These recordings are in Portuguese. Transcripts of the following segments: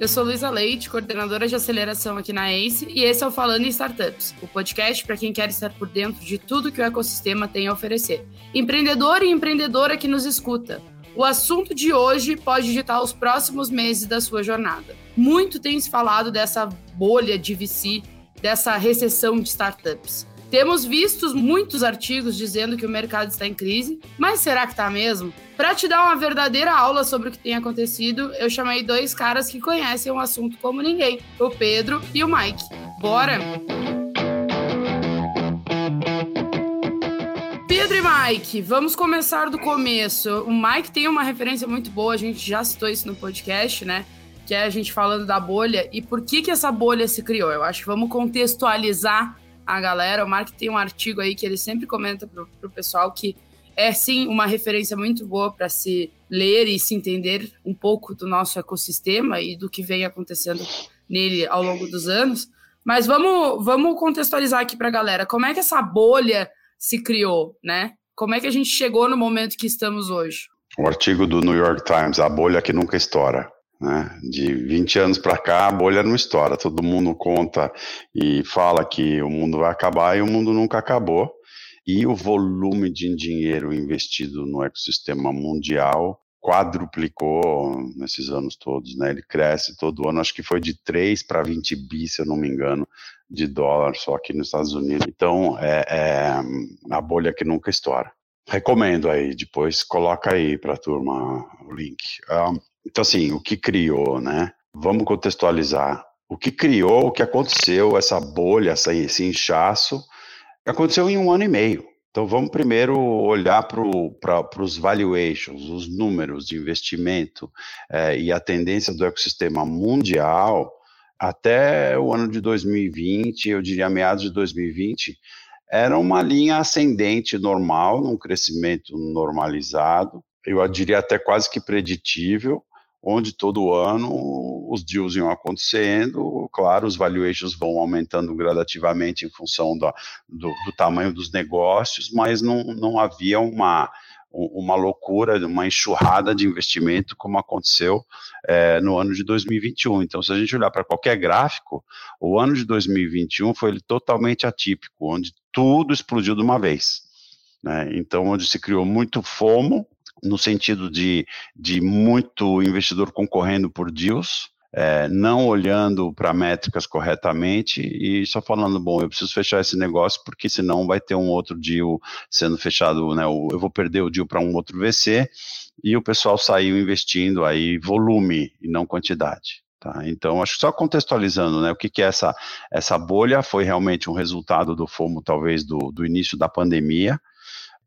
Eu sou Luísa Leite, coordenadora de aceleração aqui na ACE, e esse é o Falando em Startups, o podcast para quem quer estar por dentro de tudo que o ecossistema tem a oferecer. Empreendedor e empreendedora que nos escuta. O assunto de hoje pode ditar os próximos meses da sua jornada. Muito tem se falado dessa bolha de VC, dessa recessão de startups. Temos visto muitos artigos dizendo que o mercado está em crise, mas será que está mesmo? Para te dar uma verdadeira aula sobre o que tem acontecido, eu chamei dois caras que conhecem o assunto como ninguém: o Pedro e o Mike. Bora! Pedro e Mike, vamos começar do começo. O Mike tem uma referência muito boa, a gente já citou isso no podcast, né? Que é a gente falando da bolha e por que, que essa bolha se criou. Eu acho que vamos contextualizar a galera. O Mark tem um artigo aí que ele sempre comenta pro, pro pessoal que é sim uma referência muito boa para se ler e se entender um pouco do nosso ecossistema e do que vem acontecendo nele ao longo dos anos. Mas vamos, vamos contextualizar aqui para a galera. Como é que essa bolha se criou, né? Como é que a gente chegou no momento que estamos hoje? O artigo do New York Times, a bolha que nunca estoura. Né? De 20 anos para cá, a bolha não estoura. Todo mundo conta e fala que o mundo vai acabar e o mundo nunca acabou. E o volume de dinheiro investido no ecossistema mundial quadruplicou nesses anos todos, né? Ele cresce todo ano, acho que foi de 3 para 20 bi, se eu não me engano, de dólar só aqui nos Estados Unidos. Então, é, é a bolha que nunca estoura. Recomendo aí, depois coloca aí para a turma o link. Um, então, assim, o que criou, né? Vamos contextualizar. O que criou, o que aconteceu, essa bolha, esse inchaço, aconteceu em um ano e meio. Então, vamos primeiro olhar para os valuations, os números de investimento é, e a tendência do ecossistema mundial até o ano de 2020, eu diria meados de 2020, era uma linha ascendente normal, num crescimento normalizado, eu diria até quase que preditível, onde todo ano os deals iam acontecendo, claro, os valuations vão aumentando gradativamente em função do, do, do tamanho dos negócios, mas não, não havia uma, uma loucura, uma enxurrada de investimento como aconteceu é, no ano de 2021. Então, se a gente olhar para qualquer gráfico, o ano de 2021 foi totalmente atípico, onde tudo explodiu de uma vez. Né? Então, onde se criou muito FOMO, no sentido de, de muito investidor concorrendo por deals, é, não olhando para métricas corretamente e só falando, bom, eu preciso fechar esse negócio porque senão vai ter um outro deal sendo fechado, né, eu vou perder o deal para um outro VC e o pessoal saiu investindo aí volume e não quantidade. Tá, então, acho que só contextualizando, né, o que, que é essa, essa bolha, foi realmente um resultado do FOMO, talvez, do, do início da pandemia,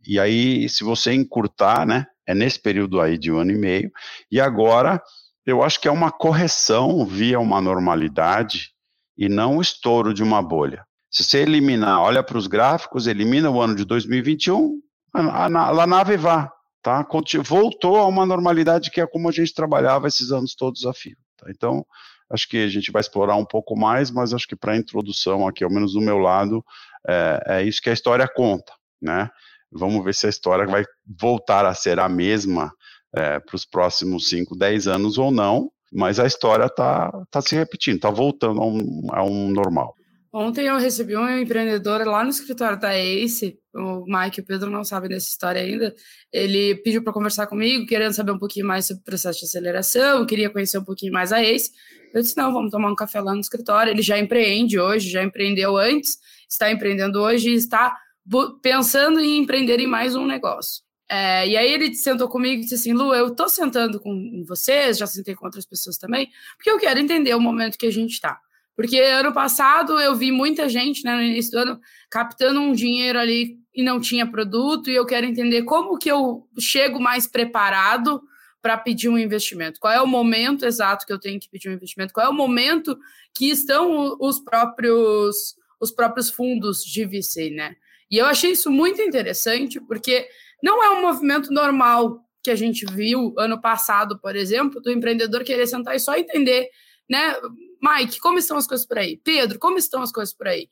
e aí, se você encurtar, né, é nesse período aí de um ano e meio, e agora eu acho que é uma correção via uma normalidade e não o estouro de uma bolha. Se você eliminar, olha para os gráficos, elimina o ano de 2021, a, a, a nave vá, tá? Voltou a uma normalidade que é como a gente trabalhava esses anos todos a fio. Tá? Então, acho que a gente vai explorar um pouco mais, mas acho que para a introdução aqui, ao menos do meu lado, é, é isso que a história conta, né? Vamos ver se a história vai voltar a ser a mesma é, para os próximos 5, 10 anos ou não, mas a história está tá se repetindo, está voltando a um, a um normal. Ontem eu recebi um empreendedor lá no escritório da Ace, o Mike e o Pedro não sabem dessa história ainda. Ele pediu para conversar comigo, querendo saber um pouquinho mais sobre o processo de aceleração, queria conhecer um pouquinho mais a Ace. Eu disse: não, vamos tomar um café lá no escritório. Ele já empreende hoje, já empreendeu antes, está empreendendo hoje e está pensando em empreender em mais um negócio. É, e aí ele sentou comigo e disse assim, Lu, eu tô sentando com vocês, já sentei com outras pessoas também, porque eu quero entender o momento que a gente está. Porque ano passado eu vi muita gente, né, no início do ano, captando um dinheiro ali e não tinha produto, e eu quero entender como que eu chego mais preparado para pedir um investimento. Qual é o momento exato que eu tenho que pedir um investimento? Qual é o momento que estão os próprios os próprios fundos de VC, né? E eu achei isso muito interessante, porque não é um movimento normal que a gente viu ano passado, por exemplo, do empreendedor querer sentar e só entender, né? Mike, como estão as coisas por aí? Pedro, como estão as coisas por aí?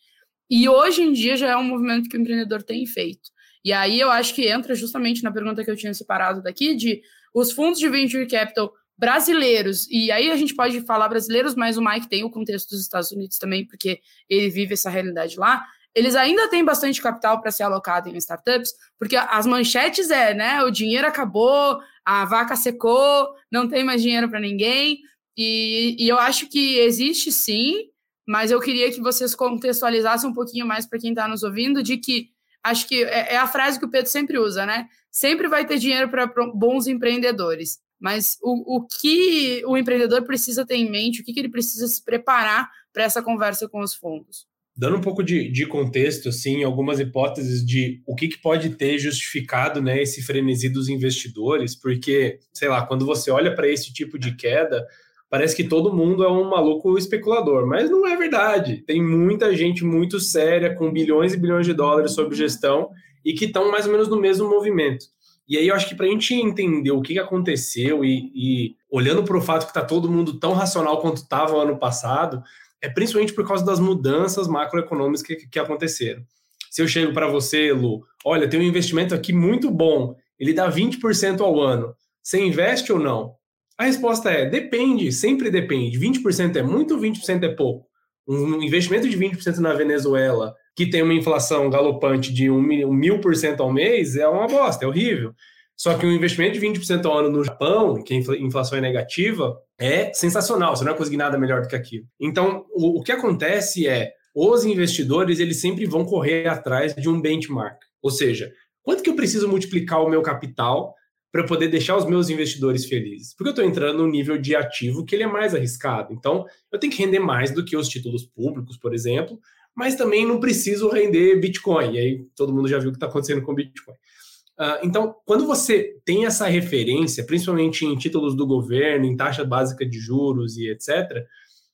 E hoje em dia já é um movimento que o empreendedor tem feito. E aí eu acho que entra justamente na pergunta que eu tinha separado daqui de os fundos de venture capital brasileiros, e aí a gente pode falar brasileiros, mas o Mike tem o contexto dos Estados Unidos também, porque ele vive essa realidade lá. Eles ainda têm bastante capital para ser alocado em startups, porque as manchetes é, né? O dinheiro acabou, a vaca secou, não tem mais dinheiro para ninguém. E, e eu acho que existe sim, mas eu queria que vocês contextualizassem um pouquinho mais para quem está nos ouvindo, de que acho que é, é a frase que o Pedro sempre usa, né? Sempre vai ter dinheiro para bons empreendedores. Mas o, o que o empreendedor precisa ter em mente, o que, que ele precisa se preparar para essa conversa com os fundos? Dando um pouco de, de contexto, assim, algumas hipóteses de o que, que pode ter justificado né, esse frenesi dos investidores, porque, sei lá, quando você olha para esse tipo de queda, parece que todo mundo é um maluco especulador, mas não é verdade. Tem muita gente muito séria, com bilhões e bilhões de dólares sob gestão e que estão mais ou menos no mesmo movimento. E aí eu acho que para a gente entender o que aconteceu e, e olhando para o fato que está todo mundo tão racional quanto estava ano passado, é principalmente por causa das mudanças macroeconômicas que, que aconteceram. Se eu chego para você, Lu, olha, tem um investimento aqui muito bom, ele dá 20% ao ano, você investe ou não? A resposta é: depende, sempre depende. 20% é muito, 20% é pouco. Um investimento de 20% na Venezuela que tem uma inflação galopante de um mil por cento ao mês, é uma bosta, é horrível. Só que um investimento de 20% ao ano no Japão, que a inflação é negativa, é sensacional, você não vai conseguir nada melhor do que aquilo. Então, o, o que acontece é, os investidores, eles sempre vão correr atrás de um benchmark. Ou seja, quanto que eu preciso multiplicar o meu capital para poder deixar os meus investidores felizes? Porque eu estou entrando num nível de ativo que ele é mais arriscado. Então, eu tenho que render mais do que os títulos públicos, por exemplo, mas também não preciso render Bitcoin. E aí todo mundo já viu o que está acontecendo com Bitcoin. Uh, então, quando você tem essa referência, principalmente em títulos do governo, em taxa básica de juros e etc.,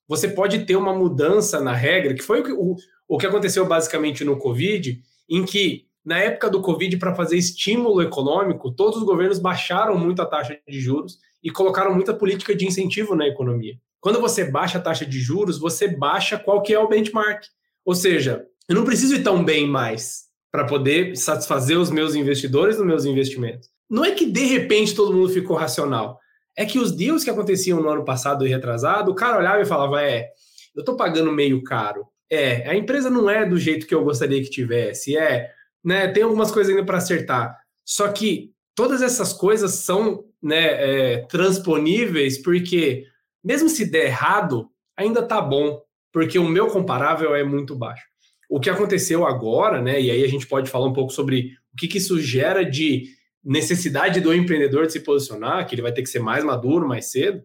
você pode ter uma mudança na regra, que foi o que, o, o que aconteceu basicamente no Covid, em que, na época do Covid, para fazer estímulo econômico, todos os governos baixaram muito a taxa de juros e colocaram muita política de incentivo na economia. Quando você baixa a taxa de juros, você baixa qual que é o benchmark. Ou seja, eu não preciso ir tão bem mais para poder satisfazer os meus investidores nos meus investimentos. Não é que de repente todo mundo ficou racional. É que os deals que aconteciam no ano passado e retrasado, o cara olhava e falava: é, eu estou pagando meio caro. É, a empresa não é do jeito que eu gostaria que tivesse. É, né, tem algumas coisas ainda para acertar. Só que todas essas coisas são né, é, transponíveis porque, mesmo se der errado, ainda tá bom porque o meu comparável é muito baixo. O que aconteceu agora, né? E aí a gente pode falar um pouco sobre o que, que isso gera de necessidade do empreendedor de se posicionar, que ele vai ter que ser mais maduro mais cedo.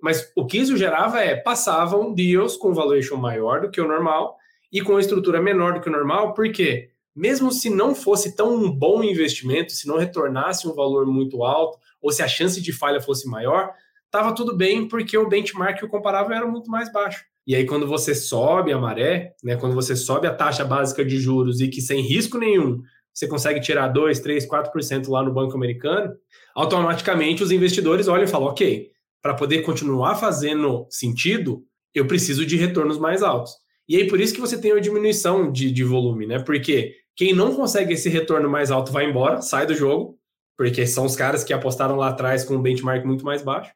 Mas o que isso gerava é passavam deals com valuation maior do que o normal e com estrutura menor do que o normal, porque mesmo se não fosse tão um bom investimento, se não retornasse um valor muito alto, ou se a chance de falha fosse maior, estava tudo bem, porque o benchmark e o comparável era muito mais baixo. E aí, quando você sobe a maré, né, quando você sobe a taxa básica de juros e que sem risco nenhum você consegue tirar 2, 3, 4% lá no banco americano, automaticamente os investidores olham e falam: ok, para poder continuar fazendo sentido, eu preciso de retornos mais altos. E aí, por isso que você tem uma diminuição de, de volume, né? Porque quem não consegue esse retorno mais alto vai embora, sai do jogo, porque são os caras que apostaram lá atrás com um benchmark muito mais baixo.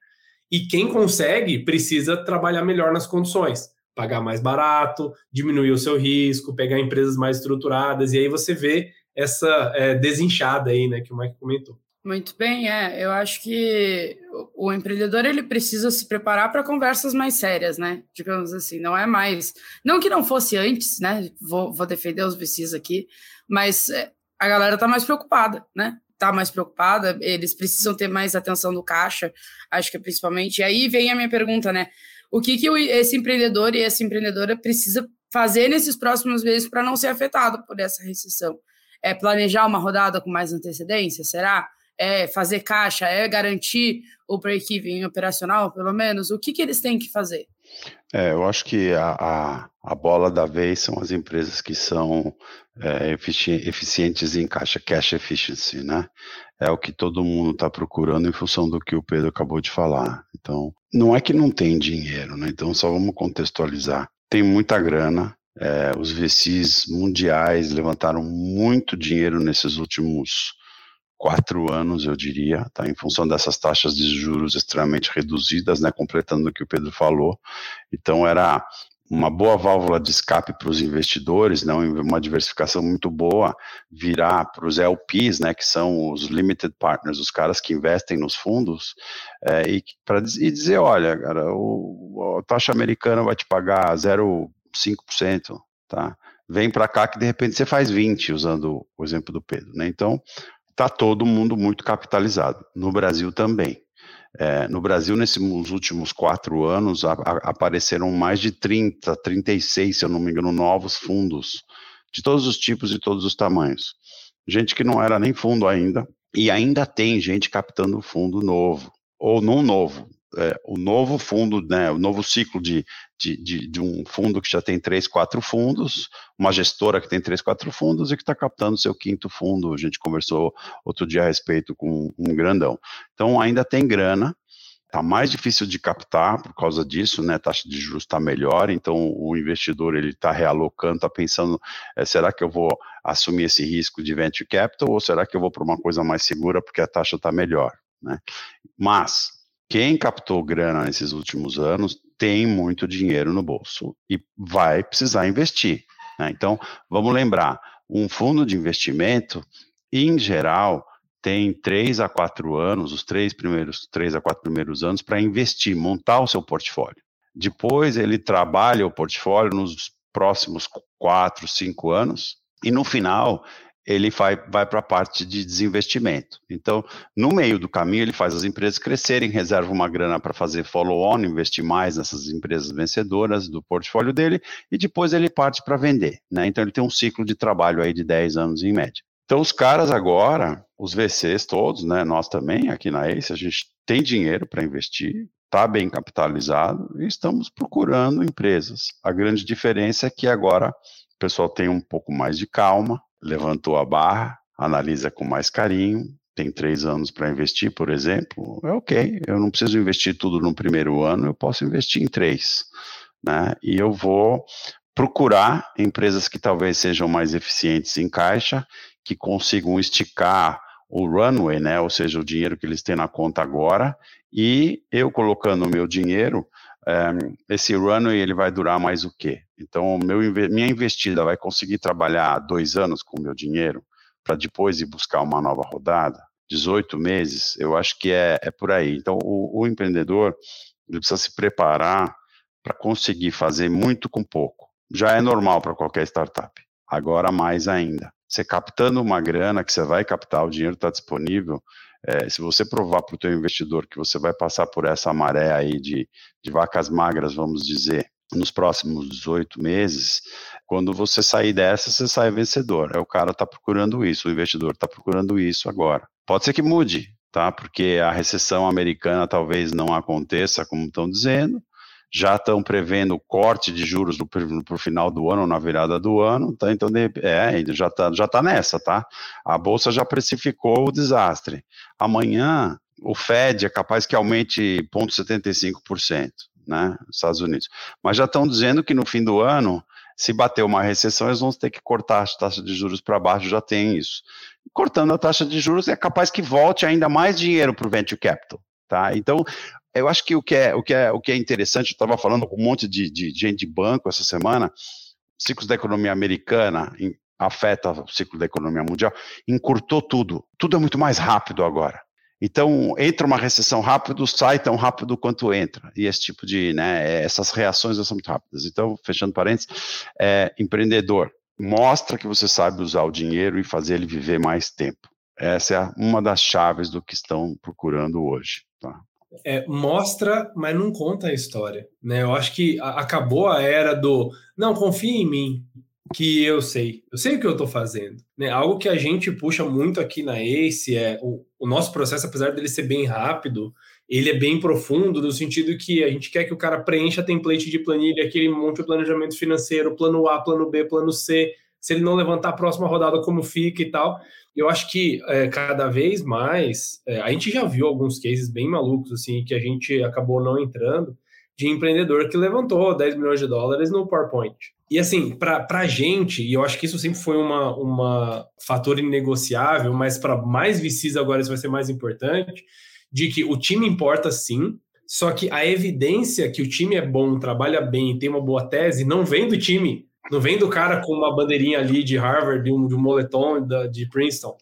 E quem consegue precisa trabalhar melhor nas condições, pagar mais barato, diminuir o seu risco, pegar empresas mais estruturadas, e aí você vê essa é, desinchada aí, né, que o Mike comentou. Muito bem, é. Eu acho que o, empreendedor ele precisa se preparar para conversas mais sérias, né? Digamos assim, não é mais. Não que não fosse antes, né? Vou, vou defender os VCs aqui, mas é, a galera está mais preocupada, né? Está mais preocupada, eles precisam ter mais atenção do caixa, acho que principalmente. E aí vem a minha pergunta, né? O que, que esse empreendedor e essa empreendedora precisa fazer nesses próximos meses para não ser afetado por essa recessão? É planejar uma rodada com mais antecedência? Será? É fazer caixa? É garantir o break-even operacional, pelo menos? O que, que eles têm que fazer? É, eu acho que a, a, a, bola da vez são as empresas que são é, eficientes em caixa, cash efficiency, né? É o que todo mundo está procurando em função do que o Pedro acabou de falar. Então, não é que não tem dinheiro, né? Então, só vamos contextualizar. Tem muita grana, é, os VCs mundiais levantaram muito dinheiro nesses últimos quatro anos, eu diria, tá? Em função dessas taxas de juros extremamente reduzidas, né? Completando o que o Pedro falou. Então, era uma boa válvula de escape para os investidores, né, uma diversificação muito boa, virar para os LPs, né, que são os limited partners, os caras que investem nos fundos, é, e, para e dizer, olha, cara, o, a taxa americana vai te pagar 0,5%, tá? Vem para cá que de repente você faz 20, usando o exemplo do Pedro, né? Então, tá todo mundo muito capitalizado. No Brasil também. É, no Brasil, nesses últimos quatro anos, a, a, apareceram mais de 30, 36, se eu não me engano, novos fundos, de todos os tipos e todos os tamanhos. Gente que não era nem fundo ainda, e ainda tem gente captando fundo novo, ou não novo, é, o novo fundo, né, o novo ciclo de, de, de, de, um fundo que já tem três, quatro fundos, uma gestora que tem três, quatro fundos e que está captando seu quinto fundo. A gente conversou outro dia a respeito com um grandão. Então ainda tem grana, Está mais difícil de captar por causa disso, né? A taxa de juros está melhor, então o investidor ele está realocando, está pensando, é, será que eu vou assumir esse risco de venture capital ou será que eu vou para uma coisa mais segura porque a taxa está melhor, né? Mas quem captou grana nesses últimos anos tem muito dinheiro no bolso e vai precisar investir. Né? Então, vamos lembrar: um fundo de investimento, em geral, tem três a quatro anos, os três primeiros, três a quatro primeiros anos, para investir, montar o seu portfólio. Depois ele trabalha o portfólio nos próximos quatro, cinco anos, e no final ele vai, vai para a parte de desinvestimento. Então, no meio do caminho, ele faz as empresas crescerem, reserva uma grana para fazer follow-on, investir mais nessas empresas vencedoras do portfólio dele, e depois ele parte para vender. Né? Então, ele tem um ciclo de trabalho aí de 10 anos em média. Então, os caras agora, os VCs todos, né, nós também aqui na ACE, a gente tem dinheiro para investir, está bem capitalizado e estamos procurando empresas. A grande diferença é que agora o pessoal tem um pouco mais de calma, levantou a barra, analisa com mais carinho, tem três anos para investir, por exemplo, é ok, eu não preciso investir tudo no primeiro ano, eu posso investir em três, né? E eu vou procurar empresas que talvez sejam mais eficientes em caixa, que consigam esticar o runway, né? Ou seja, o dinheiro que eles têm na conta agora, e eu colocando o meu dinheiro, é, esse runway ele vai durar mais o quê? Então, meu, minha investida vai conseguir trabalhar dois anos com o meu dinheiro para depois ir buscar uma nova rodada? 18 meses? Eu acho que é, é por aí. Então, o, o empreendedor ele precisa se preparar para conseguir fazer muito com pouco. Já é normal para qualquer startup. Agora, mais ainda. Você captando uma grana que você vai captar, o dinheiro está disponível, é, se você provar para o teu investidor que você vai passar por essa maré aí de, de vacas magras, vamos dizer, nos próximos 18 meses, quando você sair dessa, você sai vencedor. É o cara está procurando isso, o investidor está procurando isso agora. Pode ser que mude, tá? Porque a recessão americana talvez não aconteça como estão dizendo, já estão prevendo corte de juros para o final do ano, na virada do ano, tá? Então, é, já está já tá nessa, tá? A Bolsa já precificou o desastre. Amanhã, o Fed é capaz que aumente 0,75%, né? Estados Unidos. Mas já estão dizendo que no fim do ano, se bater uma recessão, eles vão ter que cortar a taxa de juros para baixo, já tem isso. Cortando a taxa de juros, é capaz que volte ainda mais dinheiro para o venture capital. Tá? Então, eu acho que o que é, o que é, o que é interessante, eu estava falando com um monte de, de, gente de banco essa semana, ciclos da economia americana afeta o ciclo da economia mundial, encurtou tudo. Tudo é muito mais rápido agora. Então, entra uma recessão rápido, sai tão rápido quanto entra. E esse tipo de, né, essas reações são muito rápidas. Então, fechando parênteses, é, empreendedor, mostra que você sabe usar o dinheiro e fazer ele viver mais tempo. Essa é uma das chaves do que estão procurando hoje. Tá? É, mostra, mas não conta a história. Né? Eu acho que acabou a era do não, confia em mim, que eu sei. Eu sei o que eu estou fazendo. Né? Algo que a gente puxa muito aqui na ACE é o, o nosso processo, apesar dele ser bem rápido, ele é bem profundo, no sentido que a gente quer que o cara preencha template de planilha, que ele monte o planejamento financeiro, plano A, plano B, plano C, se ele não levantar a próxima rodada, como fica e tal eu acho que é, cada vez mais é, a gente já viu alguns cases bem malucos assim que a gente acabou não entrando de empreendedor que levantou 10 milhões de dólares no PowerPoint. E assim, para a gente, e eu acho que isso sempre foi uma, uma fator inegociável, mas para mais VCs agora isso vai ser mais importante, de que o time importa sim, só que a evidência que o time é bom, trabalha bem, tem uma boa tese, não vem do time, não vem do cara com uma bandeirinha ali de Harvard, de um, de um moletom da, de Princeton,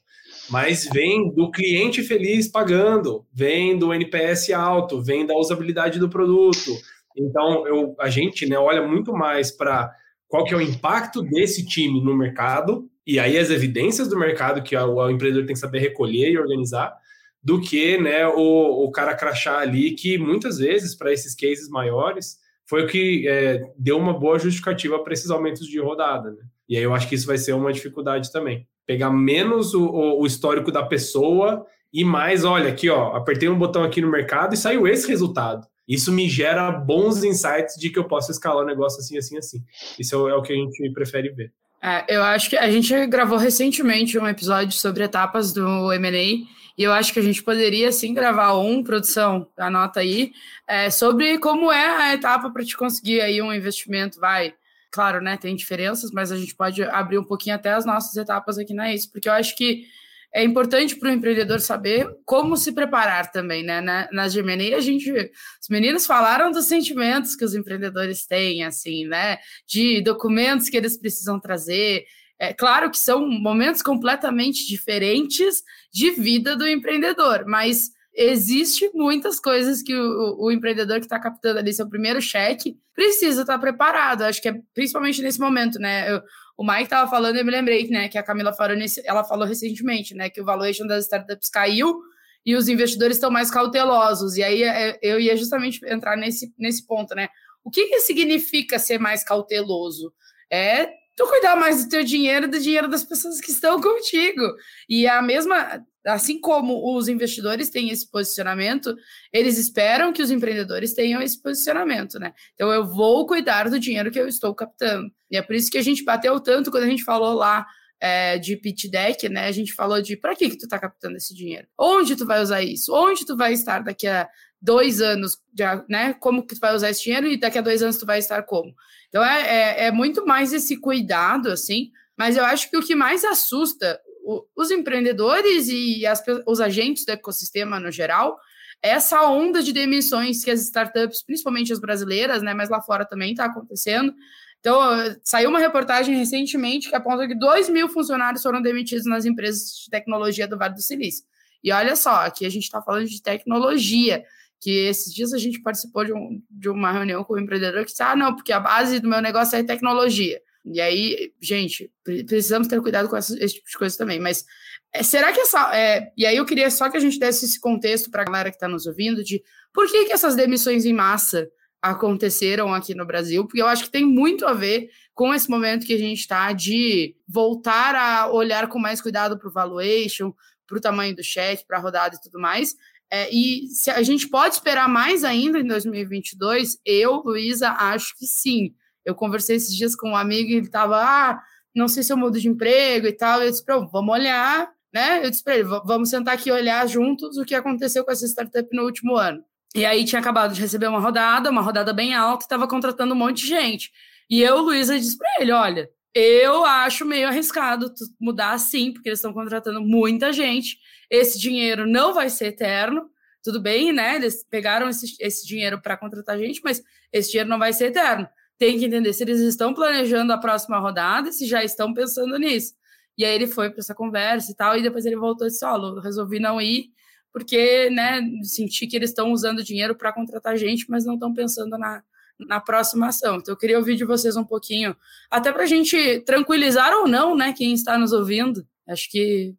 mas vem do cliente feliz pagando, vem do NPS alto, vem da usabilidade do produto. Então, eu, a gente né, olha muito mais para qual que é o impacto desse time no mercado, e aí as evidências do mercado que o, o empreendedor tem que saber recolher e organizar, do que né, o, o cara crachar ali, que muitas vezes, para esses cases maiores, foi o que é, deu uma boa justificativa para esses aumentos de rodada. Né? E aí eu acho que isso vai ser uma dificuldade também. Pegar menos o, o histórico da pessoa e mais, olha, aqui, ó, apertei um botão aqui no mercado e saiu esse resultado. Isso me gera bons insights de que eu posso escalar o negócio assim, assim, assim. Isso é o que a gente prefere ver. É, eu acho que a gente gravou recentemente um episódio sobre etapas do M&A e eu acho que a gente poderia sim gravar um, produção, anota aí, é, sobre como é a etapa para te conseguir aí um investimento, vai. Claro, né, tem diferenças, mas a gente pode abrir um pouquinho até as nossas etapas aqui na isso, porque eu acho que é importante para o empreendedor saber como se preparar também, né? Na, na Gemini, a gente, os meninos falaram dos sentimentos que os empreendedores têm, assim, né? De documentos que eles precisam trazer. É claro que são momentos completamente diferentes de vida do empreendedor, mas existe muitas coisas que o, o empreendedor que está captando ali seu primeiro cheque precisa estar tá preparado. Acho que é principalmente nesse momento, né? Eu, o Mike estava falando, eu me lembrei, né, que a Camila Faroni, ela falou recentemente, né, que o valuation das startups caiu e os investidores estão mais cautelosos. E aí é, eu ia justamente entrar nesse, nesse ponto, né? O que, que significa ser mais cauteloso? É tu cuidar mais do teu dinheiro do dinheiro das pessoas que estão contigo. E a mesma, assim como os investidores têm esse posicionamento, eles esperam que os empreendedores tenham esse posicionamento, né? Então eu vou cuidar do dinheiro que eu estou captando. E é por isso que a gente bateu tanto quando a gente falou lá é, de pitch deck, né? A gente falou de para que que tu está captando esse dinheiro? Onde tu vai usar isso? Onde tu vai estar daqui a dois anos, né? Como que tu vai usar esse dinheiro e daqui a dois anos tu vai estar como? Então é, é, é muito mais esse cuidado, assim. Mas eu acho que o que mais assusta os empreendedores e as, os agentes do ecossistema no geral, essa onda de demissões que as startups, principalmente as brasileiras, né, mas lá fora também está acontecendo. Então, saiu uma reportagem recentemente que aponta que 2 mil funcionários foram demitidos nas empresas de tecnologia do Vale do Silício. E olha só, aqui a gente está falando de tecnologia, que esses dias a gente participou de, um, de uma reunião com um empreendedor que disse, ah, não, porque a base do meu negócio é tecnologia. E aí, gente, precisamos ter cuidado com esse, esse tipo de coisa também. Mas é, será que essa. É, e aí eu queria só que a gente desse esse contexto para a galera que está nos ouvindo de por que, que essas demissões em massa aconteceram aqui no Brasil, porque eu acho que tem muito a ver com esse momento que a gente está de voltar a olhar com mais cuidado para o valuation, para o tamanho do cheque, para a rodada e tudo mais. É, e se a gente pode esperar mais ainda em 2022, eu, Luísa, acho que sim. Eu conversei esses dias com um amigo e ele estava, ah, não sei se eu mudo de emprego e tal. E eu disse ele, vamos olhar, né? Eu disse para ele, vamos sentar aqui e olhar juntos o que aconteceu com essa startup no último ano. E aí tinha acabado de receber uma rodada, uma rodada bem alta, estava contratando um monte de gente. E eu, Luísa, disse para ele, olha, eu acho meio arriscado mudar assim, porque eles estão contratando muita gente. Esse dinheiro não vai ser eterno. Tudo bem, né? Eles pegaram esse, esse dinheiro para contratar gente, mas esse dinheiro não vai ser eterno tem que entender se eles estão planejando a próxima rodada, se já estão pensando nisso. E aí ele foi para essa conversa e tal, e depois ele voltou e disse: resolvi não ir, porque, né, senti que eles estão usando dinheiro para contratar gente, mas não estão pensando na, na próxima ação. Então eu queria ouvir de vocês um pouquinho, até para a gente tranquilizar ou não, né, quem está nos ouvindo. Acho que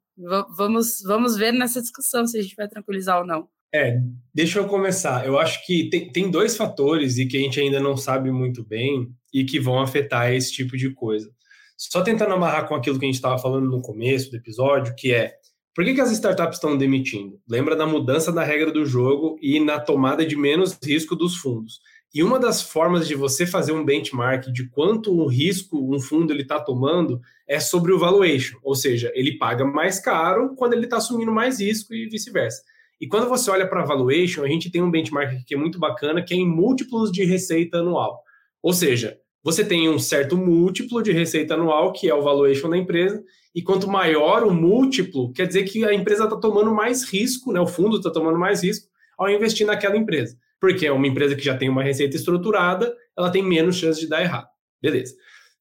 vamos, vamos ver nessa discussão se a gente vai tranquilizar ou não. É, deixa eu começar. Eu acho que tem, tem dois fatores e que a gente ainda não sabe muito bem e que vão afetar esse tipo de coisa. Só tentando amarrar com aquilo que a gente estava falando no começo do episódio, que é por que, que as startups estão demitindo? Lembra da mudança da regra do jogo e na tomada de menos risco dos fundos. E uma das formas de você fazer um benchmark de quanto um risco um fundo ele está tomando é sobre o valuation, ou seja, ele paga mais caro quando ele está assumindo mais risco e vice-versa. E quando você olha para valuation, a gente tem um benchmark que é muito bacana, que é em múltiplos de receita anual. Ou seja, você tem um certo múltiplo de receita anual, que é o valuation da empresa, e quanto maior o múltiplo, quer dizer que a empresa está tomando mais risco, né? o fundo está tomando mais risco ao investir naquela empresa. Porque é uma empresa que já tem uma receita estruturada, ela tem menos chance de dar errado. Beleza.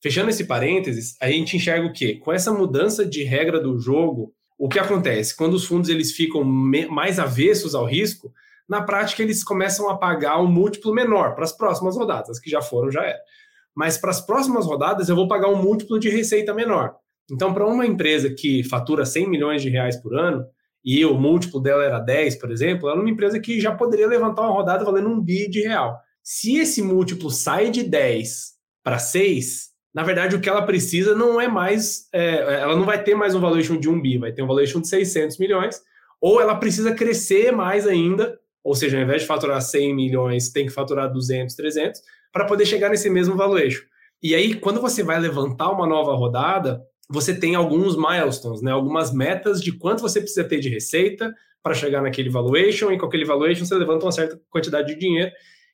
Fechando esse parênteses, a gente enxerga o quê? Com essa mudança de regra do jogo, o que acontece? Quando os fundos eles ficam mais avessos ao risco, na prática eles começam a pagar um múltiplo menor para as próximas rodadas, as que já foram já era. Mas para as próximas rodadas eu vou pagar um múltiplo de receita menor. Então, para uma empresa que fatura 100 milhões de reais por ano, e o múltiplo dela era 10, por exemplo, ela é uma empresa que já poderia levantar uma rodada valendo um bi de real. Se esse múltiplo sai de 10 para 6, na verdade o que ela precisa não é mais, é, ela não vai ter mais um valuation de um bi, vai ter um valuation de 600 milhões, ou ela precisa crescer mais ainda, ou seja, ao invés de faturar 100 milhões, tem que faturar 200, 300, para poder chegar nesse mesmo valuation. E aí, quando você vai levantar uma nova rodada, você tem alguns milestones, né? algumas metas de quanto você precisa ter de receita para chegar naquele valuation, e com aquele valuation você levanta uma certa quantidade de dinheiro.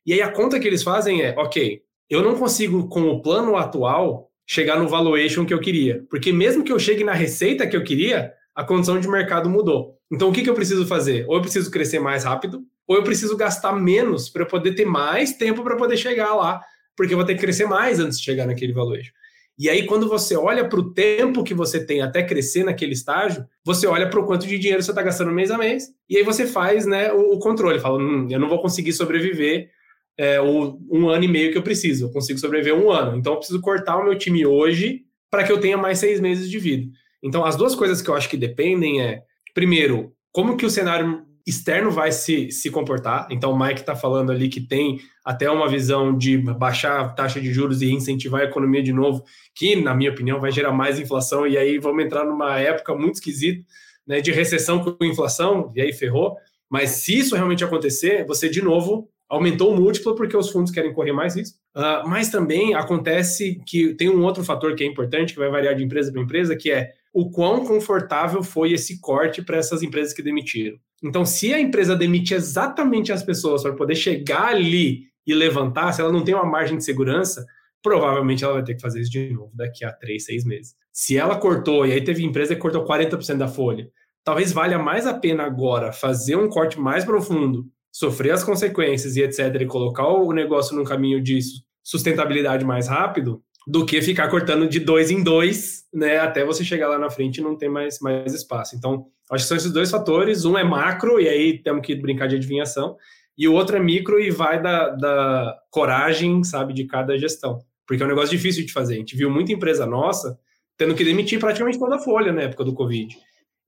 E aí a conta que eles fazem é, ok, eu não consigo, com o plano atual, chegar no valuation que eu queria. Porque mesmo que eu chegue na receita que eu queria, a condição de mercado mudou. Então o que, que eu preciso fazer? Ou eu preciso crescer mais rápido, ou eu preciso gastar menos para poder ter mais tempo para poder chegar lá, porque eu vou ter que crescer mais antes de chegar naquele valuation. E aí, quando você olha para o tempo que você tem até crescer naquele estágio, você olha para o quanto de dinheiro você está gastando mês a mês, e aí você faz né, o, o controle, fala, hum, eu não vou conseguir sobreviver é, o, um ano e meio que eu preciso, eu consigo sobreviver um ano. Então, eu preciso cortar o meu time hoje para que eu tenha mais seis meses de vida. Então, as duas coisas que eu acho que dependem é, primeiro, como que o cenário externo vai se, se comportar. Então, o Mike está falando ali que tem até uma visão de baixar a taxa de juros e incentivar a economia de novo, que, na minha opinião, vai gerar mais inflação. E aí vamos entrar numa época muito esquisita né, de recessão com inflação, e aí ferrou. Mas se isso realmente acontecer, você de novo aumentou o múltiplo porque os fundos querem correr mais risco. Uh, mas também acontece que tem um outro fator que é importante, que vai variar de empresa para empresa, que é o quão confortável foi esse corte para essas empresas que demitiram. Então, se a empresa demite exatamente as pessoas para poder chegar ali e levantar, se ela não tem uma margem de segurança, provavelmente ela vai ter que fazer isso de novo daqui a três, seis meses. Se ela cortou, e aí teve empresa que cortou 40% da folha, talvez valha mais a pena agora fazer um corte mais profundo, sofrer as consequências e etc., e colocar o negócio num caminho de sustentabilidade mais rápido, do que ficar cortando de dois em dois, né, até você chegar lá na frente e não ter mais, mais espaço. Então, acho que são esses dois fatores. Um é macro, e aí temos que brincar de adivinhação, e o outro é micro e vai da, da coragem, sabe, de cada gestão. Porque é um negócio difícil de fazer. A gente viu muita empresa nossa tendo que demitir praticamente toda a folha na época do Covid.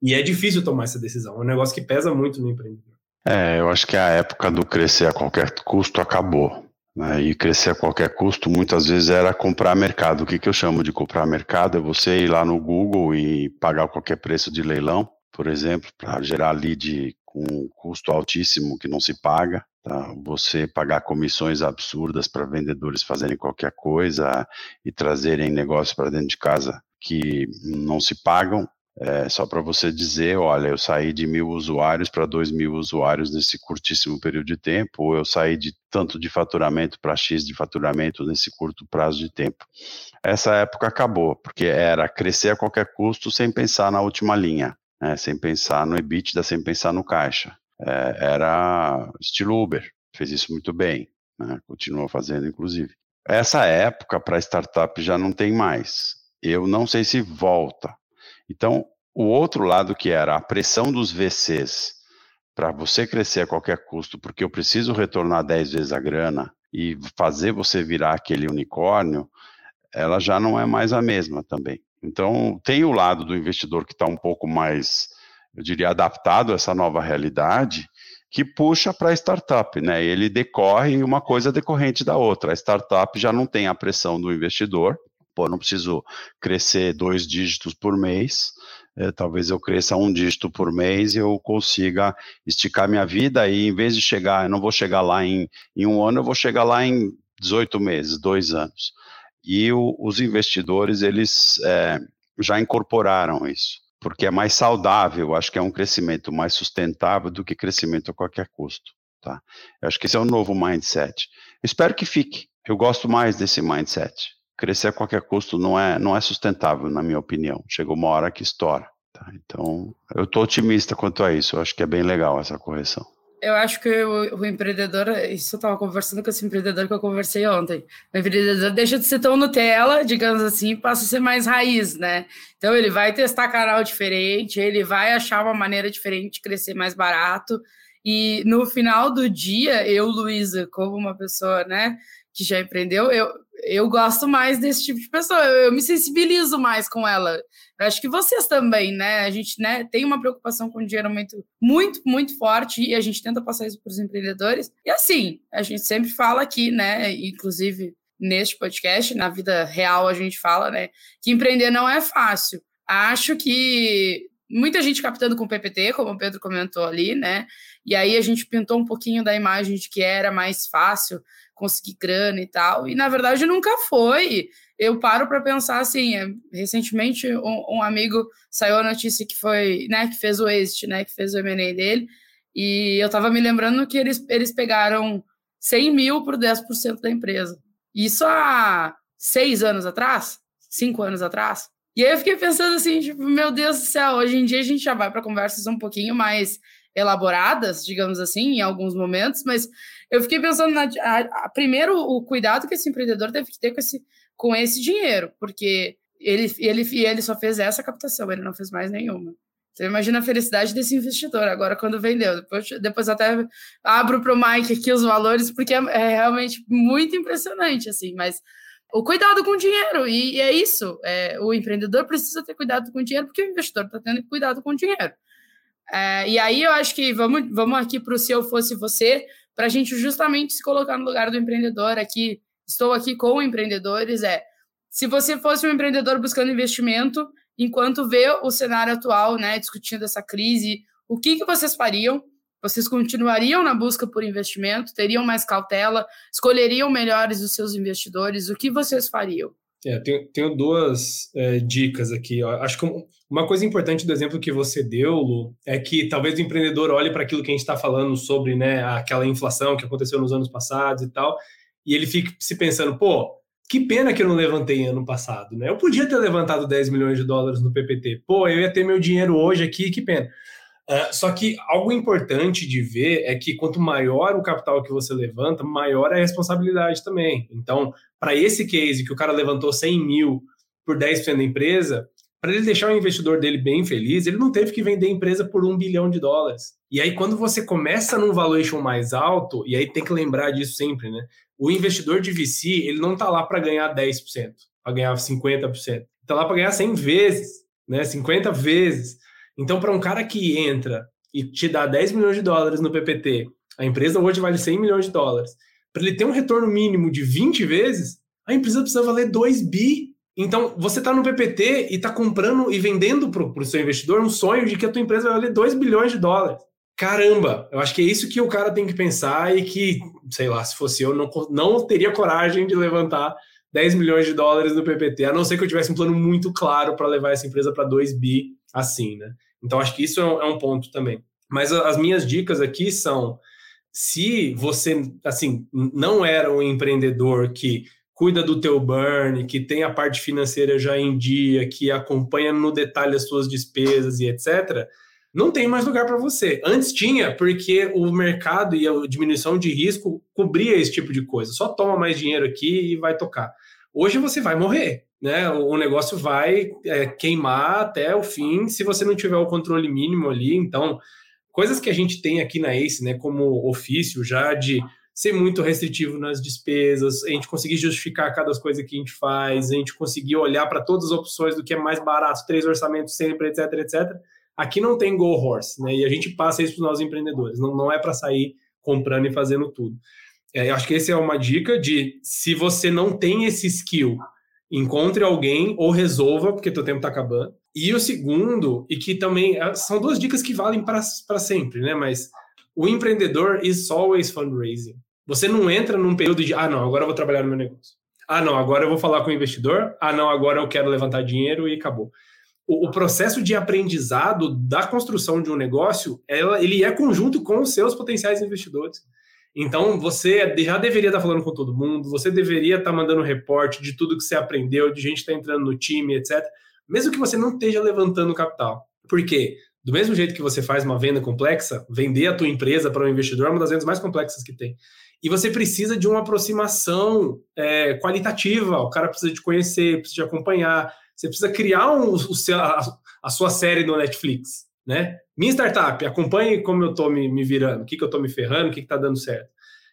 E é difícil tomar essa decisão. É um negócio que pesa muito no empreendedor. É, eu acho que a época do crescer a qualquer custo acabou. Né? E crescer a qualquer custo muitas vezes era comprar mercado. O que, que eu chamo de comprar mercado? É você ir lá no Google e pagar qualquer preço de leilão, por exemplo, para gerar lead com um custo altíssimo que não se paga. Tá? Você pagar comissões absurdas para vendedores fazerem qualquer coisa e trazerem negócios para dentro de casa que não se pagam é, só para você dizer, olha, eu saí de mil usuários para dois mil usuários nesse curtíssimo período de tempo, ou eu saí de tanto de faturamento para X de faturamento nesse curto prazo de tempo. Essa época acabou, porque era crescer a qualquer custo sem pensar na última linha, né, sem pensar no EBITDA, sem pensar no caixa. É, era estilo Uber, fez isso muito bem, né, continua fazendo, inclusive. Essa época para startup já não tem mais. Eu não sei se volta, então, o outro lado que era a pressão dos VCs para você crescer a qualquer custo, porque eu preciso retornar 10 vezes a grana e fazer você virar aquele unicórnio, ela já não é mais a mesma também. Então, tem o lado do investidor que está um pouco mais, eu diria, adaptado a essa nova realidade, que puxa para a startup, né? Ele decorre uma coisa decorrente da outra. A startup já não tem a pressão do investidor, pô, não preciso crescer dois dígitos por mês, é, talvez eu cresça um dígito por mês e eu consiga esticar minha vida e em vez de chegar, eu não vou chegar lá em, em um ano, eu vou chegar lá em 18 meses, dois anos. E o, os investidores, eles é, já incorporaram isso, porque é mais saudável, acho que é um crescimento mais sustentável do que crescimento a qualquer custo. Tá? Eu acho que esse é o novo mindset. espero que fique, Eu gosto mais desse mindset. Crescer a qualquer custo não é, não é sustentável, na minha opinião. Chega uma hora que estoura. Tá? Então, eu estou otimista quanto a isso. Eu acho que é bem legal essa correção. Eu acho que o, o empreendedor, isso eu estava conversando com esse empreendedor que eu conversei ontem. O empreendedor deixa de ser tão Nutella, digamos assim, passa a ser mais raiz, né? Então ele vai testar canal diferente, ele vai achar uma maneira diferente de crescer mais barato. E no final do dia, eu, Luísa, como uma pessoa, né, que já empreendeu, eu, eu gosto mais desse tipo de pessoa, eu, eu, me sensibilizo mais com ela. Eu acho que vocês também, né? A gente né, tem uma preocupação com o dinheiro muito, muito, muito forte e a gente tenta passar isso para os empreendedores. E assim, a gente sempre fala aqui, né? Inclusive neste podcast, na vida real, a gente fala, né? Que empreender não é fácil. Acho que muita gente captando com PPT, como o Pedro comentou ali, né? E aí a gente pintou um pouquinho da imagem de que era mais fácil conseguir grana e tal. E na verdade nunca foi. Eu paro para pensar assim, é, recentemente um, um, amigo saiu a notícia que foi, né, que fez o exit, né, que fez o M&A dele, e eu estava me lembrando que eles, eles pegaram 100 mil por 10% da empresa. Isso há seis anos atrás, cinco anos atrás. E aí eu fiquei pensando assim, tipo, meu Deus do céu, hoje em dia a gente já vai para conversas um pouquinho mais elaboradas, digamos assim, em alguns momentos, mas eu fiquei pensando na, a, a, primeiro o cuidado que esse empreendedor deve ter com esse, com esse dinheiro, porque ele, ele, ele só fez essa captação, ele não fez mais nenhuma. Você imagina a felicidade desse investidor agora quando vendeu. Depois, depois até abro para o Mike aqui os valores, porque é, é, realmente muito impressionante, assim, mas o cuidado com o dinheiro, e, e é isso. É, o empreendedor precisa ter cuidado com o dinheiro, porque o investidor está tendo cuidado com o dinheiro. É, e aí eu acho que vamos, vamos aqui para o Se Eu Fosse Você, para a gente justamente se colocar no lugar do empreendedor aqui. Estou aqui com empreendedores. É, se você fosse um empreendedor buscando investimento, enquanto vê o cenário atual, né, discutindo essa crise, o que, que vocês fariam? Vocês continuariam na busca por investimento? Teriam mais cautela? Escolheriam melhores os seus investidores? O que vocês fariam? É, tenho, tenho duas é, dicas aqui. Acho que uma coisa importante do exemplo que você deu, Lu, é que talvez o empreendedor olhe para aquilo que a gente está falando sobre né, aquela inflação que aconteceu nos anos passados e tal, e ele fique se pensando, pô, que pena que eu não levantei ano passado, né? Eu podia ter levantado 10 milhões de dólares no PPT. Pô, eu ia ter meu dinheiro hoje aqui, que pena. Uh, só que algo importante de ver é que quanto maior o capital que você levanta, maior é a responsabilidade também. Então, para esse case que o cara levantou 100 mil por 10% da empresa, para ele deixar o investidor dele bem feliz, ele não teve que vender a empresa por um bilhão de dólares. E aí, quando você começa num valuation mais alto, e aí tem que lembrar disso sempre, né? O investidor de VC, ele não está lá para ganhar 10%, para ganhar 50%. Está lá para ganhar 100 vezes, né? 50 vezes. Então, para um cara que entra e te dá 10 milhões de dólares no PPT, a empresa hoje vale 100 milhões de dólares para ele ter um retorno mínimo de 20 vezes, a empresa precisa valer 2 bi. Então, você está no PPT e está comprando e vendendo para o seu investidor um sonho de que a tua empresa vai valer 2 bilhões de dólares. Caramba, eu acho que é isso que o cara tem que pensar e que, sei lá, se fosse eu, não, não teria coragem de levantar 10 milhões de dólares no PPT, a não ser que eu tivesse um plano muito claro para levar essa empresa para 2 bi assim, né? Então, acho que isso é um, é ponto também. Mas as minhas dicas aqui são se você, assim, não era um empreendedor que cuida do teu burn, que tem a parte financeira já em dia, que acompanha no detalhe as suas despesas e etc., não tem mais lugar para você. Antes tinha, porque o mercado e a diminuição de risco cobria esse tipo de coisa. Só toma mais dinheiro aqui e vai tocar. Hoje você vai morrer, né? O negócio vai é, queimar até o fim se você não tiver o controle mínimo ali. Então, coisas que a gente tem aqui na ACE, né, como ofício já de ser muito restritivo nas despesas, a gente conseguir justificar cada coisa que a gente faz, a gente conseguir olhar para todas as opções do que é mais barato, três orçamentos sempre, etc, etc. Aqui não tem go horse, né? E a gente passa isso para os nossos empreendedores. Não, não é para sair comprando e fazendo tudo. É, eu acho que essa é uma dica de se você não tem esse skill, encontre alguém ou resolva, porque teu tempo está acabando. E o segundo, e que também é, são duas dicas que valem para sempre, né? Mas o empreendedor is always fundraising. Você não entra num período de, ah, não, agora eu vou trabalhar no meu negócio. Ah, não, agora eu vou falar com o investidor. Ah, não, agora eu quero levantar dinheiro e acabou. O, o processo de aprendizado da construção de um negócio, ela, ele é conjunto com os seus potenciais investidores. Então, você já deveria estar falando com todo mundo, você deveria estar mandando reporte de tudo que você aprendeu, de gente que está entrando no time, etc. Mesmo que você não esteja levantando capital. Por quê? Do mesmo jeito que você faz uma venda complexa, vender a tua empresa para um investidor é uma das vendas mais complexas que tem. E você precisa de uma aproximação é, qualitativa. O cara precisa te conhecer, precisa te acompanhar. Você precisa criar um, o seu, a, a, sua série no Netflix, né? Minha startup, acompanhe como eu estou me, me, virando, o que, que eu estou me ferrando, o que está dando certo.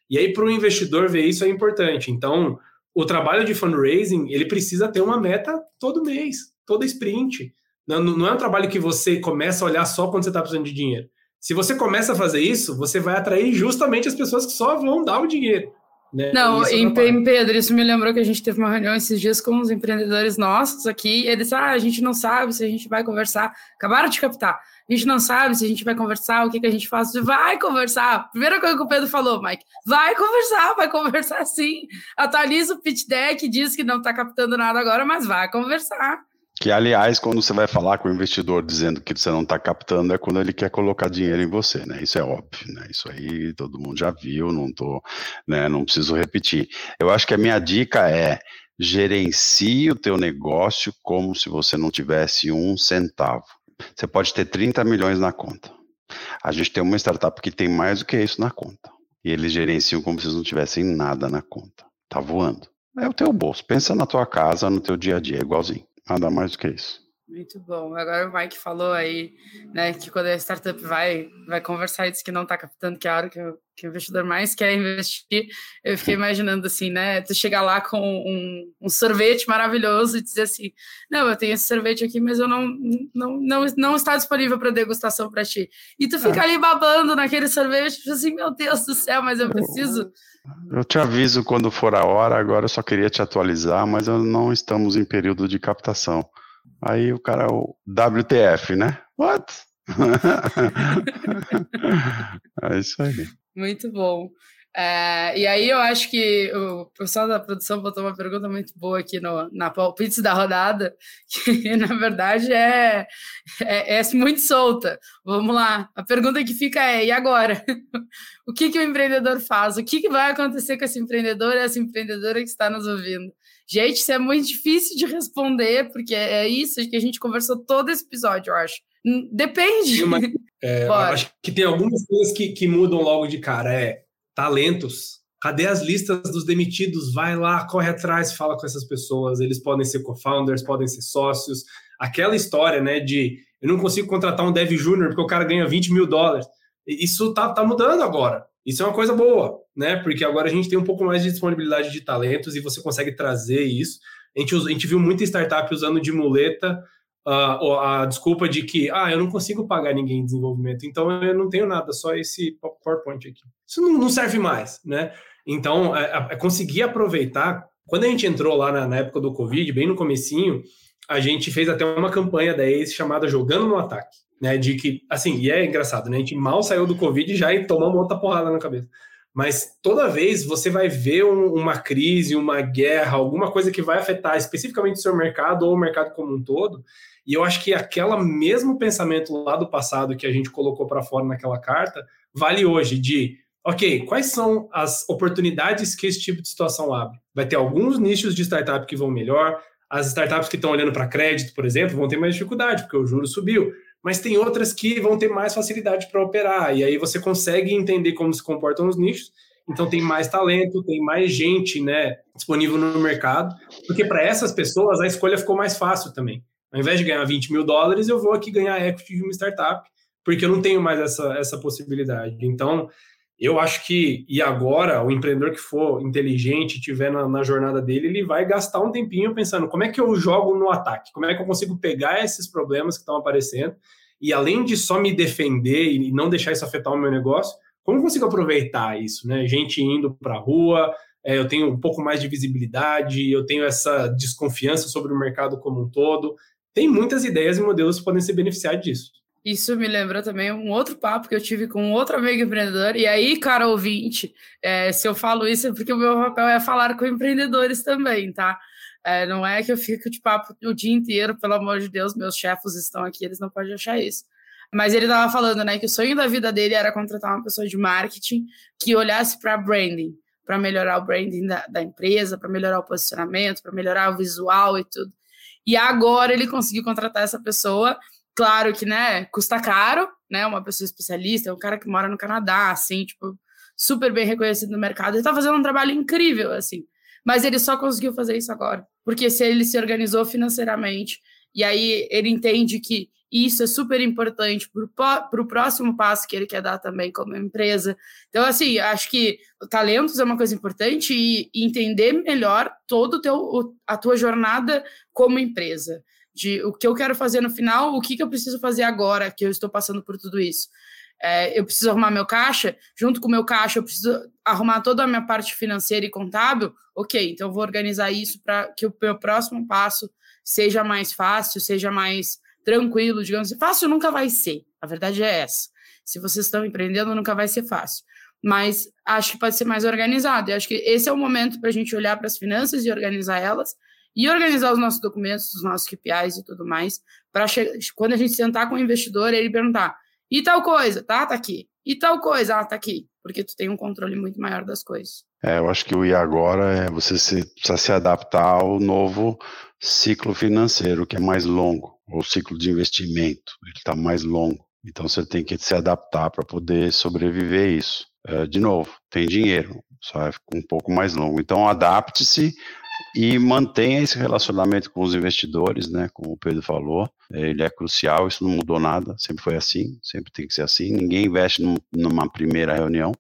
E aí, para o investidor ver isso é importante. Então, o trabalho de fundraising, ele precisa ter uma meta todo mês, toda sprint. Não, não é um trabalho que você começa a olhar só quando você está precisando de dinheiro. Se você começa a fazer isso, você vai atrair justamente as pessoas que só vão dar o dinheiro. Né? Não, é em, em Pedro, isso me lembrou que a gente teve uma reunião esses dias com os empreendedores nossos aqui. eles disseram: ah, a gente não sabe se a gente vai conversar. Acabaram de captar. A gente não sabe se a gente vai conversar, o que, que a gente faz. Vai conversar. Primeira coisa que o Pedro falou, Mike, vai conversar, vai conversar sim. Atualiza o pitch deck, diz que não está captando nada agora, mas vai conversar. Que, aliás, quando você vai falar com o investidor dizendo que você não está captando, é quando ele quer colocar dinheiro em você, né? Isso é óbvio, né? Isso aí todo mundo já viu, não tô, né? Não preciso repetir. Eu acho que a minha dica é gerencie o teu negócio como se você não tivesse um centavo. Você pode ter 30 milhões na conta. A gente tem uma startup que tem mais do que isso na conta. E eles gerenciam como se não tivessem nada na conta. Tá voando. É o teu bolso. Pensa na tua casa, no teu dia a dia, é igualzinho. Nada mais do que isso. Muito bom. Agora o Mike falou aí, né, que quando a startup vai, vai conversar e diz que não está captando, que é a hora que o, que o investidor mais quer investir, eu fiquei imaginando assim, né, tu chegar lá com um, um, sorvete maravilhoso e dizer assim, não, eu tenho esse sorvete aqui, mas eu não, não, não, não está disponível para degustação para ti. E tu fica ah. ali babando naquele sorvete, tipo assim, meu Deus do céu, mas eu preciso... Eu te aviso quando for a hora, agora eu só queria te atualizar, mas não estamos em período de captação. Aí o cara, o WTF, né? What? é isso aí. Muito bom. É, e aí eu acho que o pessoal da produção botou uma pergunta muito boa aqui no, na palpite da rodada, que na verdade é, é, é, muito solta. Vamos lá. A pergunta que fica é: e agora? o que, que o empreendedor faz? O que, que vai acontecer com esse empreendedor e essa empreendedora que está nos ouvindo? Gente, isso é muito difícil de responder, porque é isso que a gente conversou todo esse episódio, eu acho. Depende. Mas, é, acho que tem algumas coisas que, que mudam logo de cara. É talentos. Cadê as listas dos demitidos? Vai lá, corre atrás, fala com essas pessoas. Eles podem ser co-founders, podem ser sócios. Aquela história, né, de eu não consigo contratar um dev júnior porque o cara ganha 20 mil dólares. Isso tá, tá mudando agora. Isso é uma coisa boa, né? Porque agora a gente tem um pouco mais de disponibilidade de talentos e você consegue trazer isso. A gente, a gente viu muita startup usando de muleta uh, a desculpa de que ah, eu não consigo pagar ninguém em desenvolvimento, então eu não tenho nada, só esse PowerPoint aqui. Isso não, não serve mais, né? Então, é, é conseguir aproveitar. Quando a gente entrou lá na, na, época do Covid, bem no comecinho, a gente fez até uma campanha da ACE chamada Jogando no Ataque, né? De que, assim, e é engraçado, né? A gente mal saiu do Covid já e tomou uma outra porrada na cabeça. Mas toda vez você vai ver um, uma crise, uma guerra, alguma coisa que vai afetar especificamente o seu mercado ou o mercado como um todo, e eu acho que aquele mesmo pensamento lá do passado que a gente colocou para fora naquela carta vale hoje de, ok, quais são as oportunidades que esse tipo de situação abre? Vai ter alguns nichos de startup que vão melhor, as startups que estão olhando para crédito, por exemplo, vão ter mais dificuldade porque o juro subiu, mas tem outras que vão ter mais facilidade para operar e aí você consegue entender como se comportam os nichos. Então tem mais talento, tem mais gente, né, disponível no mercado, porque para essas pessoas a escolha ficou mais fácil também. Ao invés de ganhar 20 mil dólares, eu vou aqui ganhar equity de uma startup, porque eu não tenho mais essa, essa possibilidade. Então, eu acho que, e agora, o empreendedor que for inteligente, tiver na, na, jornada dele, ele vai gastar um tempinho pensando como é que eu jogo no ataque, como é que eu consigo pegar esses problemas que estão aparecendo, e além de só me defender e não deixar isso afetar o meu negócio, como consigo aproveitar isso, né? Gente indo para a rua, é, eu tenho um pouco mais de visibilidade, eu tenho essa desconfiança sobre o mercado como um todo, tem muitas ideias e modelos que podem se beneficiar disso. Isso me lembra também um outro papo que eu tive com outro amigo empreendedor. E aí, cara ouvinte, é, se eu falo isso é porque o meu papel é falar com empreendedores também, tá? É, não é que eu fico de papo o dia inteiro, pelo amor de Deus, meus chefes estão aqui, eles não podem achar isso. Mas ele estava falando, né, que o sonho da vida dele era contratar uma pessoa de marketing que olhasse para branding, para melhorar o branding da, da empresa, para melhorar o posicionamento, para melhorar o visual e tudo. E agora ele conseguiu contratar essa pessoa. Claro que, né, custa caro, né? Uma pessoa especialista, um cara que mora no Canadá, assim, tipo, super bem reconhecido no mercado. Ele tá fazendo um trabalho incrível, assim. Mas ele só conseguiu fazer isso agora. Porque se ele se organizou financeiramente, e aí ele entende que isso é super importante para o próximo passo que ele quer dar também como empresa. Então, assim, acho que talentos é uma coisa importante e, entender melhor todo teu, a tua jornada como empresa. De o que eu quero fazer no final, o que, que eu preciso fazer agora que eu estou passando por tudo isso. É, eu preciso arrumar meu caixa, junto com meu caixa, eu preciso arrumar toda a minha parte financeira e contábil. Ok, então eu vou organizar isso para que o meu próximo passo seja mais fácil, seja mais tranquilo, digamos assim. Fácil nunca vai ser, a verdade é essa. Se vocês estão empreendendo, nunca vai ser fácil. Mas acho que pode ser mais organizado. E acho que esse é o momento para a gente olhar para as finanças e organizar elas, e organizar os nossos documentos, os nossos KPIs e tudo mais, para quando a gente sentar com o investidor, ele perguntar: e tal coisa, tá? Tá aqui. E tal coisa, ah, tá aqui. Porque tu tem um controle muito maior das coisas. É, eu acho que o I agora é você se, precisa se adaptar ao novo ciclo financeiro, que é mais longo, o ciclo de investimento, ele está mais longo. Então você tem que se adaptar para poder sobreviver isso. É, de novo, tem dinheiro, só é um pouco mais longo. Então adapte-se e mantenha esse relacionamento com os investidores, né? Como o Pedro falou, ele é crucial. Isso não mudou nada, sempre foi assim, sempre tem que ser assim. Ninguém investe num, numa primeira reunião.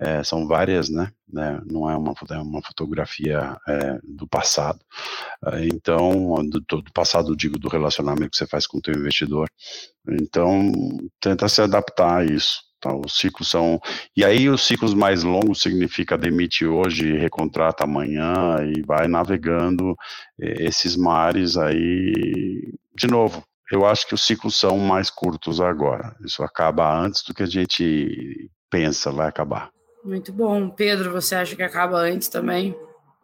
É, são várias, né? né? Não é uma, é uma fotografia é, do passado. É, então, do, do, passado, digo, do relacionamento que você faz com o teu investidor. Então, tenta se adaptar a isso. Então, os ciclos são. E aí, os ciclos mais longos significa demite hoje, recontrata amanhã e vai navegando esses mares aí. De novo, eu acho que os ciclos são mais curtos agora. Isso acaba antes do que a gente pensa vai acabar. Muito bom. Pedro, você acha que acaba antes também?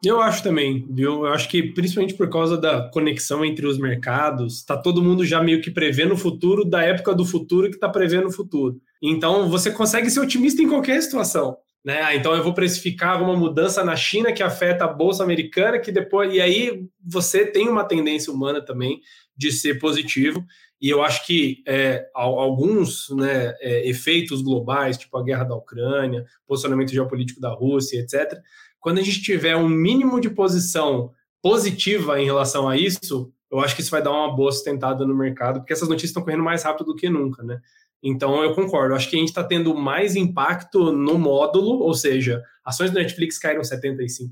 Eu acho também, viu? Eu acho que principalmente por causa da conexão entre os mercados, tá todo mundo já meio que prevendo o futuro da época do futuro que está prevendo o futuro. Então você consegue ser otimista em qualquer situação. Né? Ah, então eu vou precificar uma mudança na China que afeta a bolsa americana, que depois. E aí você tem uma tendência humana também de ser positivo. E eu acho que é, alguns né, é, efeitos globais, tipo a guerra da Ucrânia, posicionamento geopolítico da Rússia, etc., quando a gente tiver um mínimo de posição positiva em relação a isso, eu acho que isso vai dar uma boa sustentada no mercado, porque essas notícias estão correndo mais rápido do que nunca, né? Então eu concordo, acho que a gente está tendo mais impacto no módulo, ou seja, ações do Netflix caíram 75%,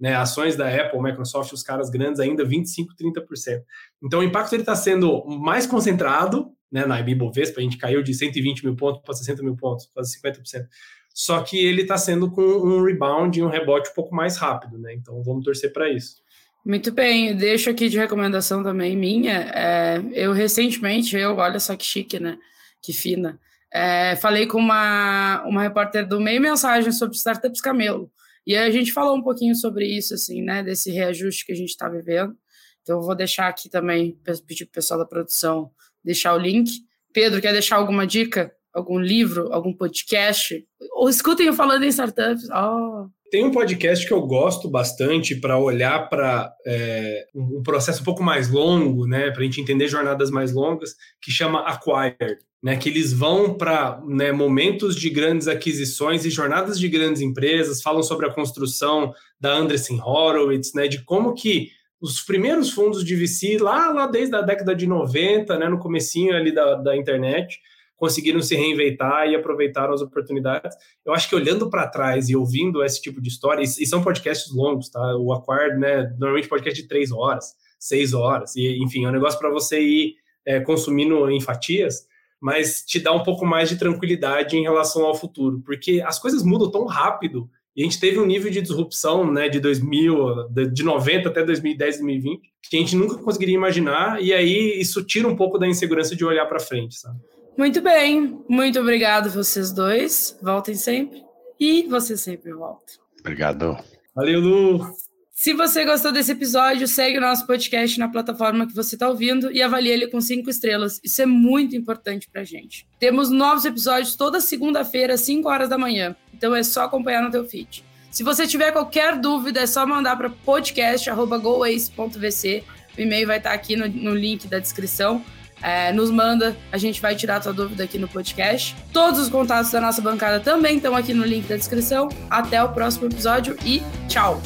né? Ações da Apple, Microsoft, os caras grandes ainda 25, 30%. Então o impacto ele está sendo mais concentrado, né? Na Ibovespa a gente caiu de 120 mil pontos para 60 mil pontos, quase 50% só que ele está sendo com um rebound e um rebote um pouco mais rápido, né? Então vamos torcer para isso. Muito bem, deixo aqui de recomendação também minha. É, eu recentemente, eu, olha só que chique, né? Que fina. É, falei com uma, uma repórter do Meio Mensagem sobre startups Camelo. E a gente falou um pouquinho sobre isso, assim, né? Desse reajuste que a gente está vivendo. Então, eu vou deixar aqui também, pedir para o pessoal da produção deixar o link. Pedro, quer deixar alguma dica? Algum livro, algum podcast, ou escutem eu falando em startups. Oh. Tem um podcast que eu gosto bastante para olhar para é, um processo um pouco mais longo, né, para a gente entender jornadas mais longas, que chama Acquired, né, que eles vão para né, momentos de grandes aquisições e jornadas de grandes empresas, falam sobre a construção da Andreessen Horowitz, né, de como que os primeiros fundos de VC, lá, lá desde a década de 90, né, no comecinho ali da, da internet, conseguiram se reinventar e aproveitaram as oportunidades. Eu acho que olhando para trás e ouvindo esse tipo de história, e, são podcasts longos, tá? O Acquired, né? Normalmente podcast de três horas, seis horas, e enfim, é um negócio para você ir é, consumindo em fatias, mas te dá um pouco mais de tranquilidade em relação ao futuro, porque as coisas mudam tão rápido. E a gente teve um nível de disrupção né, de 2000, de 90 até 2010, 2020, que a gente nunca conseguiria imaginar, e aí isso tira um pouco da insegurança de olhar para frente, sabe? Muito bem, muito obrigado vocês dois. Voltem sempre e você sempre volta. Obrigado. Valeu, Lu. Se você gostou desse episódio, segue o nosso podcast na plataforma que você está ouvindo e avalie ele com cinco estrelas. Isso é muito importante para gente. Temos novos episódios toda segunda-feira, às 5 horas da manhã. Então é só acompanhar no teu feed. Se você tiver qualquer dúvida, é só mandar para podcast.goace.vc. O e-mail vai estar aqui no, no link da descrição. É, nos manda, a gente vai tirar a tua dúvida aqui no podcast. Todos os contatos da nossa bancada também estão aqui no link da descrição. Até o próximo episódio e tchau!